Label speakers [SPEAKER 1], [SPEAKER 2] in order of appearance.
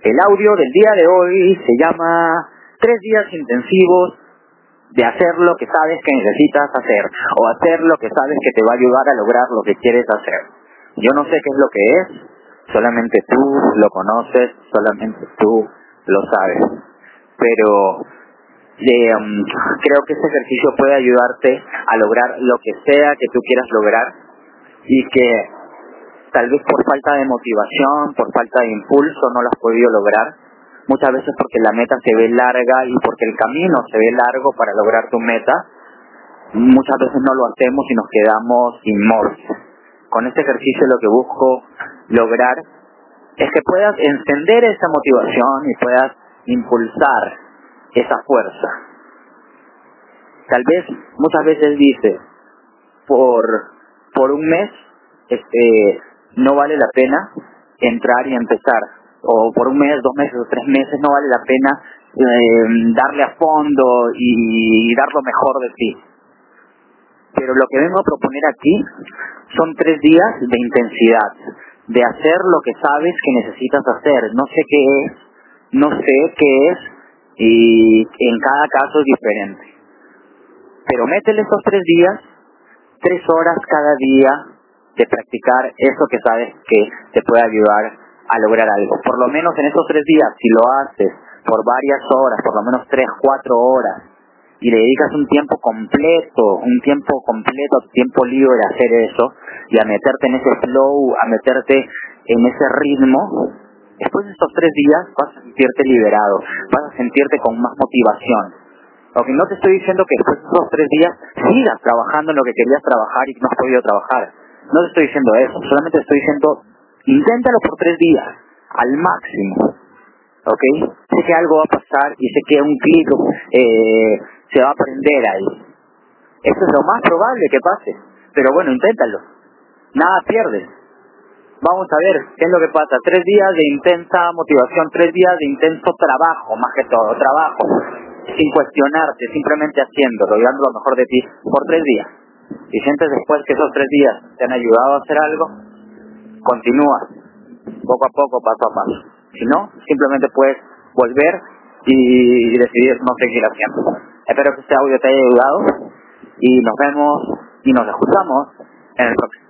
[SPEAKER 1] El audio del día de hoy se llama Tres días intensivos de hacer lo que sabes que necesitas hacer o hacer lo que sabes que te va a ayudar a lograr lo que quieres hacer. Yo no sé qué es lo que es, solamente tú lo conoces, solamente tú lo sabes. Pero um, creo que este ejercicio puede ayudarte a lograr lo que sea que tú quieras lograr y que tal vez por falta de motivación, por falta de impulso no lo has podido lograr. Muchas veces porque la meta se ve larga y porque el camino se ve largo para lograr tu meta. Muchas veces no lo hacemos y nos quedamos inmóviles. Con este ejercicio lo que busco lograr es que puedas encender esa motivación y puedas impulsar esa fuerza. Tal vez muchas veces dice, por, por un mes este, no vale la pena entrar y empezar. O por un mes, dos meses o tres meses no vale la pena eh, darle a fondo y, dar lo mejor de ti. Pero lo que vengo a proponer aquí son tres días de intensidad, de hacer lo que sabes que necesitas hacer. No sé qué es, no sé qué es y en cada caso es diferente. Pero métele estos tres días, tres horas cada día de practicar eso que sabes que te puede ayudar a lograr algo. Por lo menos en esos tres días, si lo haces por varias horas, por lo menos tres, cuatro horas, y le dedicas un tiempo completo, un tiempo completo, tiempo libre a hacer eso, y a meterte en ese flow, a meterte en ese ritmo, después de estos tres días vas a sentirte liberado, vas a sentirte con más motivación. Aunque no te estoy diciendo que después de esos tres días sigas trabajando en lo que querías trabajar y no has podido trabajar. No te estoy diciendo eso, solamente estoy diciendo, inténtalo por tres días, al máximo. ¿Ok? Sé que algo va a pasar y sé que un clic eh, se va a aprender ahí. Eso es lo más probable que pase. Pero bueno, inténtalo. Nada pierdes. Vamos a ver qué es lo que pasa. Tres días de intensa motivación, tres días de intenso trabajo, más que todo, trabajo, sin cuestionarte, simplemente haciéndolo y dando lo mejor de ti por tres días. Y sientes después que esos tres días te han ayudado a hacer algo, continúa, poco a poco, paso a paso. Si no, simplemente puedes volver y decidir no seguir haciendo. Espero que este audio te haya ayudado y nos vemos y nos escuchamos en el próximo.